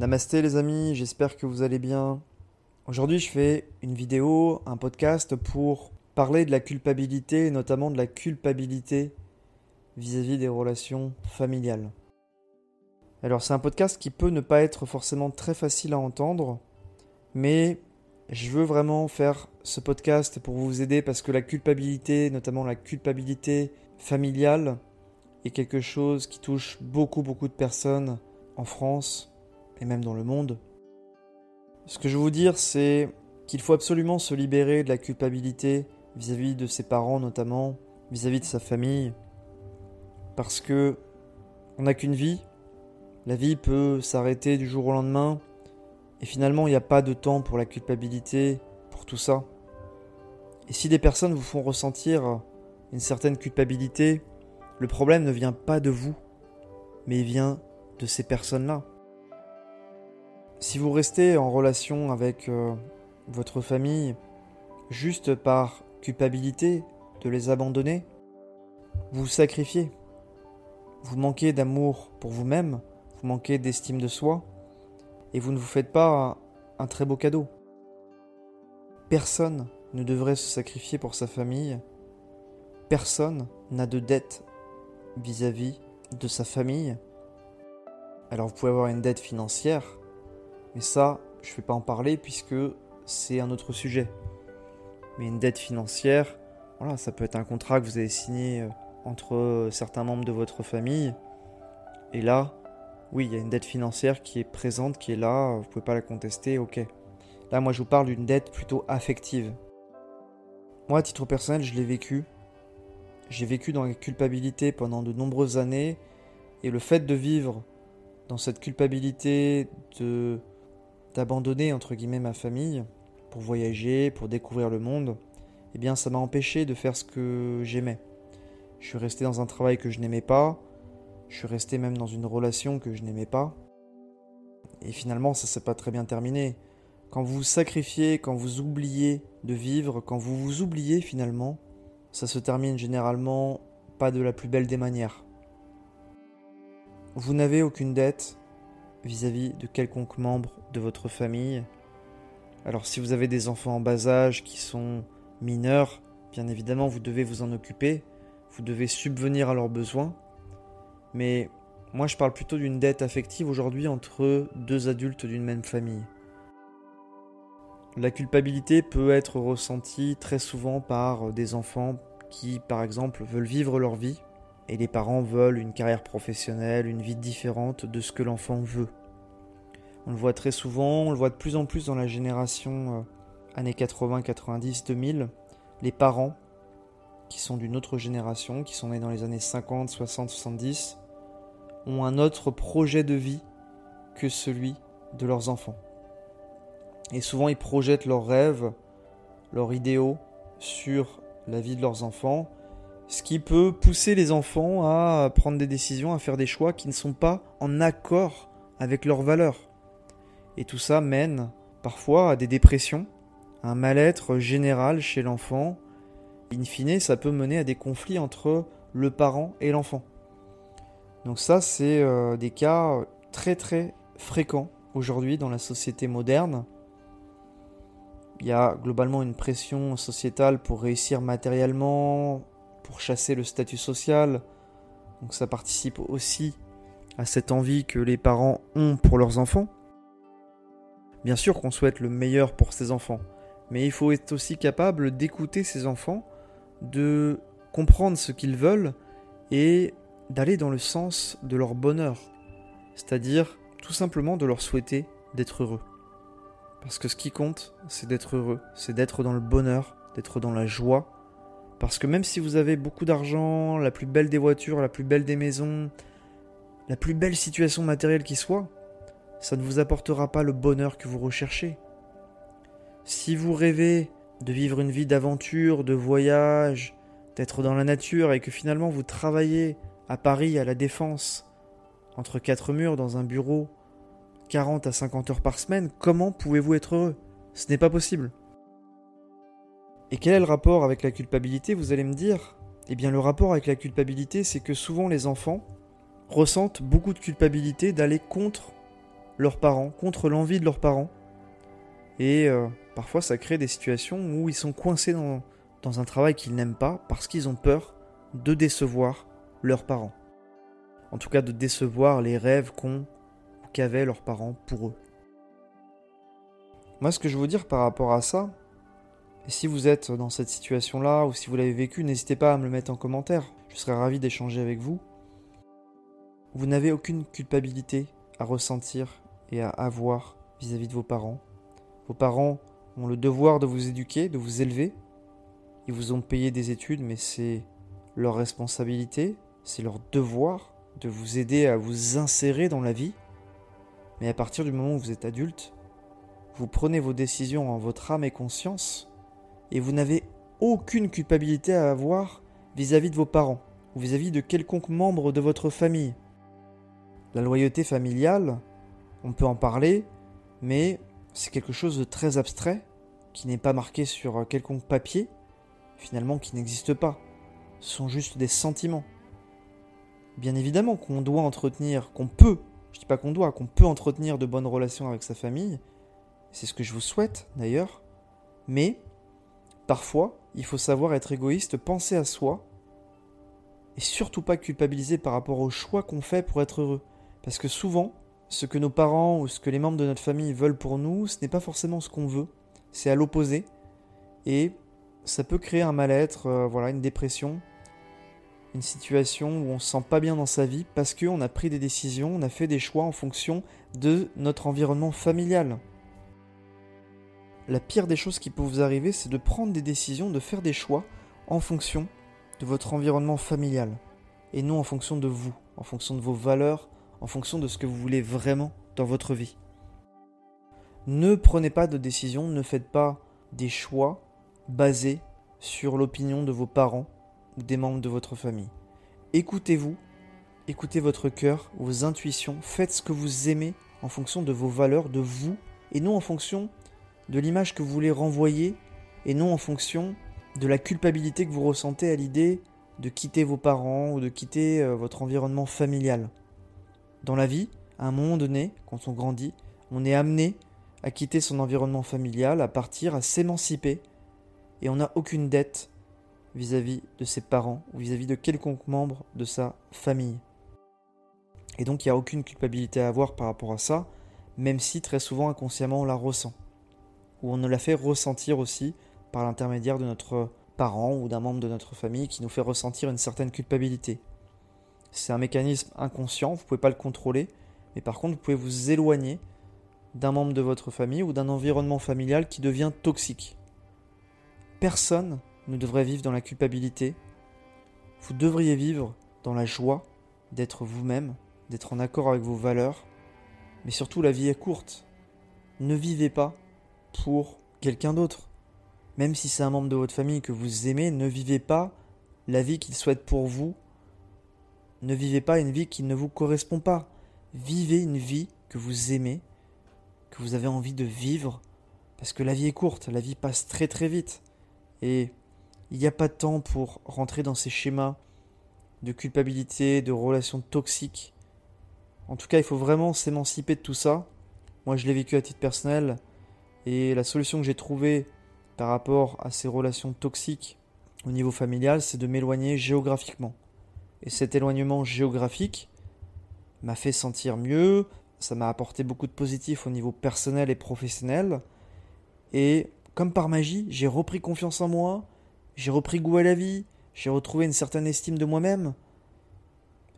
Namasté les amis, j'espère que vous allez bien. Aujourd'hui je fais une vidéo, un podcast pour parler de la culpabilité, notamment de la culpabilité vis-à-vis des relations familiales. Alors c'est un podcast qui peut ne pas être forcément très facile à entendre, mais je veux vraiment faire ce podcast pour vous aider parce que la culpabilité, notamment la culpabilité familiale, est quelque chose qui touche beaucoup beaucoup de personnes en France et même dans le monde. Ce que je veux vous dire, c'est qu'il faut absolument se libérer de la culpabilité vis-à-vis de ses parents notamment, vis-à-vis de sa famille, parce que on n'a qu'une vie, la vie peut s'arrêter du jour au lendemain, et finalement il n'y a pas de temps pour la culpabilité, pour tout ça. Et si des personnes vous font ressentir une certaine culpabilité, le problème ne vient pas de vous, mais il vient de ces personnes-là. Si vous restez en relation avec euh, votre famille juste par culpabilité de les abandonner, vous vous sacrifiez. Vous manquez d'amour pour vous-même, vous manquez d'estime de soi, et vous ne vous faites pas un très beau cadeau. Personne ne devrait se sacrifier pour sa famille. Personne n'a de dette vis-à-vis de sa famille. Alors vous pouvez avoir une dette financière, mais ça, je ne vais pas en parler puisque c'est un autre sujet. Mais une dette financière, voilà, ça peut être un contrat que vous avez signé euh, entre certains membres de votre famille. Et là, oui, il y a une dette financière qui est présente, qui est là, vous ne pouvez pas la contester, ok. Là, moi, je vous parle d'une dette plutôt affective. Moi, à titre personnel, je l'ai vécu. J'ai vécu dans la culpabilité pendant de nombreuses années, et le fait de vivre dans cette culpabilité de d'abandonner entre guillemets ma famille pour voyager, pour découvrir le monde, eh bien ça m'a empêché de faire ce que j'aimais. Je suis resté dans un travail que je n'aimais pas, je suis resté même dans une relation que je n'aimais pas. Et finalement, ça s'est pas très bien terminé. Quand vous vous sacrifiez, quand vous oubliez de vivre, quand vous vous oubliez finalement, ça se termine généralement pas de la plus belle des manières. Vous n'avez aucune dette, vis-à-vis de quelconque membre de votre famille. Alors si vous avez des enfants en bas âge qui sont mineurs, bien évidemment vous devez vous en occuper, vous devez subvenir à leurs besoins. Mais moi je parle plutôt d'une dette affective aujourd'hui entre deux adultes d'une même famille. La culpabilité peut être ressentie très souvent par des enfants qui par exemple veulent vivre leur vie et les parents veulent une carrière professionnelle, une vie différente de ce que l'enfant veut. On le voit très souvent, on le voit de plus en plus dans la génération euh, années 80, 90, 2000, les parents qui sont d'une autre génération, qui sont nés dans les années 50, 60, 70, ont un autre projet de vie que celui de leurs enfants. Et souvent ils projettent leurs rêves, leurs idéaux sur la vie de leurs enfants, ce qui peut pousser les enfants à prendre des décisions, à faire des choix qui ne sont pas en accord avec leurs valeurs. Et tout ça mène parfois à des dépressions, à un mal-être général chez l'enfant. In fine, ça peut mener à des conflits entre le parent et l'enfant. Donc ça, c'est euh, des cas très très fréquents aujourd'hui dans la société moderne. Il y a globalement une pression sociétale pour réussir matériellement, pour chasser le statut social. Donc ça participe aussi à cette envie que les parents ont pour leurs enfants. Bien sûr qu'on souhaite le meilleur pour ses enfants, mais il faut être aussi capable d'écouter ses enfants, de comprendre ce qu'ils veulent et d'aller dans le sens de leur bonheur, c'est-à-dire tout simplement de leur souhaiter d'être heureux. Parce que ce qui compte, c'est d'être heureux, c'est d'être dans le bonheur, d'être dans la joie, parce que même si vous avez beaucoup d'argent, la plus belle des voitures, la plus belle des maisons, la plus belle situation matérielle qui soit, ça ne vous apportera pas le bonheur que vous recherchez. Si vous rêvez de vivre une vie d'aventure, de voyage, d'être dans la nature et que finalement vous travaillez à Paris à la Défense, entre quatre murs dans un bureau, 40 à 50 heures par semaine, comment pouvez-vous être heureux? Ce n'est pas possible. Et quel est le rapport avec la culpabilité, vous allez me dire? Eh bien le rapport avec la culpabilité, c'est que souvent les enfants ressentent beaucoup de culpabilité d'aller contre leurs parents, contre l'envie de leurs parents. Et euh, parfois ça crée des situations où ils sont coincés dans, un travail qu'ils n'aiment pas parce qu'ils ont peur de décevoir leurs parents. En tout cas de décevoir les rêves qu'ont qu'avaient leurs parents pour eux. Moi ce que je veux dire par rapport à ça, et si vous êtes dans cette situation-là ou si vous l'avez vécu, n'hésitez pas à me le mettre en commentaire. Je serais ravi d'échanger avec vous. Vous n'avez aucune culpabilité à ressentir et à avoir vis-à-vis de vos parents. Vos parents ont le devoir de vous éduquer, de vous élever. Ils vous ont payé des études, mais c'est leur responsabilité, c'est leur devoir de vous aider à vous insérer dans la vie. Mais à partir du moment où vous êtes adulte, vous prenez vos décisions en votre âme et conscience, et vous n'avez aucune culpabilité à avoir vis-à-vis de vos parents ou vis-à-vis de quelconque membre de votre famille. La loyauté familiale, on peut en parler, mais c'est quelque chose de très abstrait, qui n'est pas marqué sur quelconque papier, finalement qui n'existe pas. Ce sont juste des sentiments. Bien évidemment qu'on doit entretenir, qu'on peut, je dis pas qu'on doit, qu'on peut entretenir de bonnes relations avec sa famille, c'est ce que je vous souhaite d'ailleurs, mais parfois il faut savoir être égoïste, penser à soi, et surtout pas culpabiliser par rapport aux choix qu'on fait pour être heureux. Parce que souvent, ce que nos parents ou ce que les membres de notre famille veulent pour nous, ce n'est pas forcément ce qu'on veut, c'est à l'opposé. Et ça peut créer un mal-être, euh, voilà, une dépression, une situation où on se sent pas bien dans sa vie parce qu'on a pris des décisions, on a fait des choix en fonction de notre environnement familial. La pire des choses qui peut vous arriver, c'est de prendre des décisions, de faire des choix en fonction de votre environnement familial et non en fonction de vous, en fonction de vos valeurs, en fonction de ce que vous voulez vraiment dans votre vie. Ne prenez pas de décision, ne faites pas des choix basés sur l'opinion de vos parents ou des membres de votre famille. Écoutez-vous, écoutez votre cœur, vos intuitions, faites ce que vous aimez en fonction de vos valeurs, de vous, et non en fonction de l'image que vous voulez renvoyer, et non en fonction de la culpabilité que vous ressentez à l'idée de quitter vos parents ou de quitter euh, votre environnement familial. Dans la vie, à un moment donné, quand on grandit, on est amené à quitter son environnement familial, à partir, à s'émanciper, et on n'a aucune dette vis-à-vis de ses parents ou vis-à-vis de quelconque membre de sa famille. Et donc il n'y a aucune culpabilité à avoir par rapport à ça, même si très souvent inconsciemment on la ressent. Ou on ne la fait ressentir aussi par l'intermédiaire de notre parent ou d'un membre de notre famille qui nous fait ressentir une certaine culpabilité. C'est un mécanisme inconscient, vous ne pouvez pas le contrôler, mais par contre vous pouvez vous éloigner d'un membre de votre famille ou d'un environnement familial qui devient toxique. Personne ne devrait vivre dans la culpabilité. Vous devriez vivre dans la joie d'être vous-même, d'être en accord avec vos valeurs. Mais surtout, la vie est courte. Ne vivez pas pour quelqu'un d'autre. Même si c'est un membre de votre famille que vous aimez, ne vivez pas la vie qu'il souhaite pour vous ne vivez pas une vie qui ne vous correspond pas. Vivez une vie que vous aimez, que vous avez envie de vivre, parce que la vie est courte, la vie passe très très vite. Et il n'y a pas de temps pour rentrer dans ces schémas de culpabilité, de relations toxiques. En tout cas, il faut vraiment s'émanciper de tout ça. Moi, je l'ai vécu à titre personnel. Et la solution que j'ai trouvée par rapport à ces relations toxiques au niveau familial, c'est de m'éloigner géographiquement. Et cet éloignement géographique m'a fait sentir mieux, ça m'a apporté beaucoup de positifs au niveau personnel et professionnel. Et comme par magie, j'ai repris confiance en moi, j'ai repris goût à la vie, j'ai retrouvé une certaine estime de moi-même.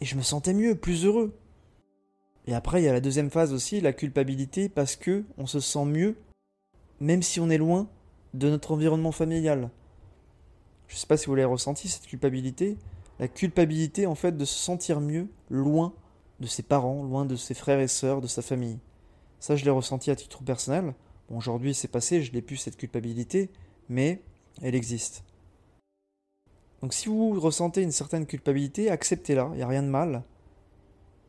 Et je me sentais mieux, plus heureux. Et après, il y a la deuxième phase aussi, la culpabilité, parce que on se sent mieux, même si on est loin de notre environnement familial. Je ne sais pas si vous l'avez ressenti, cette culpabilité, la culpabilité en fait de se sentir mieux loin de ses parents, loin de ses frères et sœurs, de sa famille. Ça, je l'ai ressenti à titre personnel. Bon, aujourd'hui, c'est passé, je n'ai plus cette culpabilité, mais elle existe. Donc, si vous ressentez une certaine culpabilité, acceptez-la, il n'y a rien de mal.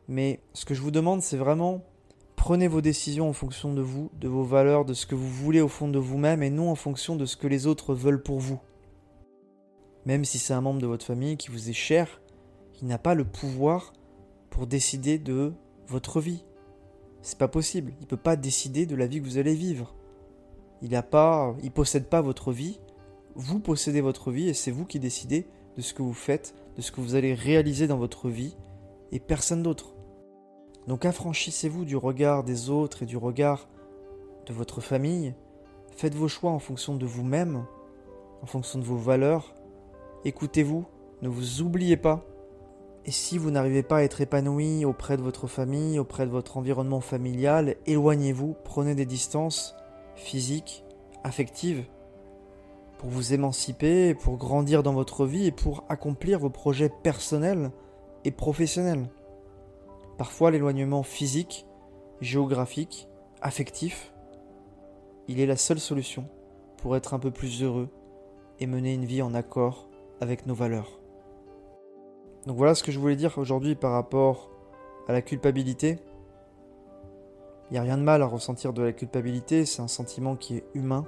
Mais ce que je vous demande, c'est vraiment prenez vos décisions en fonction de vous, de vos valeurs, de ce que vous voulez au fond de vous-même, et non en fonction de ce que les autres veulent pour vous même si c'est un membre de votre famille qui vous est cher, qui n'a pas le pouvoir pour décider de votre vie. C'est pas possible. Il peut pas décider de la vie que vous allez vivre. Il a pas, il possède pas votre vie. Vous possédez votre vie et c'est vous qui décidez de ce que vous faites, de ce que vous allez réaliser dans votre vie et personne d'autre. Donc affranchissez-vous du regard des autres et du regard de votre famille. Faites vos choix en fonction de vous-même, en fonction de vos valeurs. Écoutez-vous, ne vous oubliez pas. Et si vous n'arrivez pas à être épanoui auprès de votre famille, auprès de votre environnement familial, éloignez-vous, prenez des distances physiques, affectives, pour vous émanciper, pour grandir dans votre vie et pour accomplir vos projets personnels et professionnels. Parfois l'éloignement physique, géographique, affectif, il est la seule solution pour être un peu plus heureux et mener une vie en accord avec nos valeurs. Donc voilà ce que je voulais dire aujourd'hui par rapport à la culpabilité. Il n'y a rien de mal à ressentir de la culpabilité, c'est un sentiment qui est humain.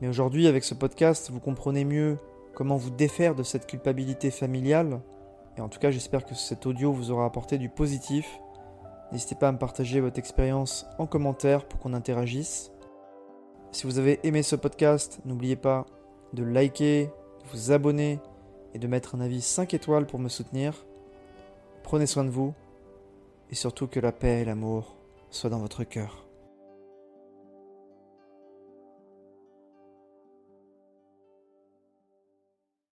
Mais aujourd'hui, avec ce podcast, vous comprenez mieux comment vous défaire de cette culpabilité familiale. Et en tout cas, j'espère que cet audio vous aura apporté du positif. N'hésitez pas à me partager votre expérience en commentaire pour qu'on interagisse. Si vous avez aimé ce podcast, n'oubliez pas de liker, de vous abonner et de mettre un avis 5 étoiles pour me soutenir. Prenez soin de vous et surtout que la paix et l'amour soient dans votre cœur.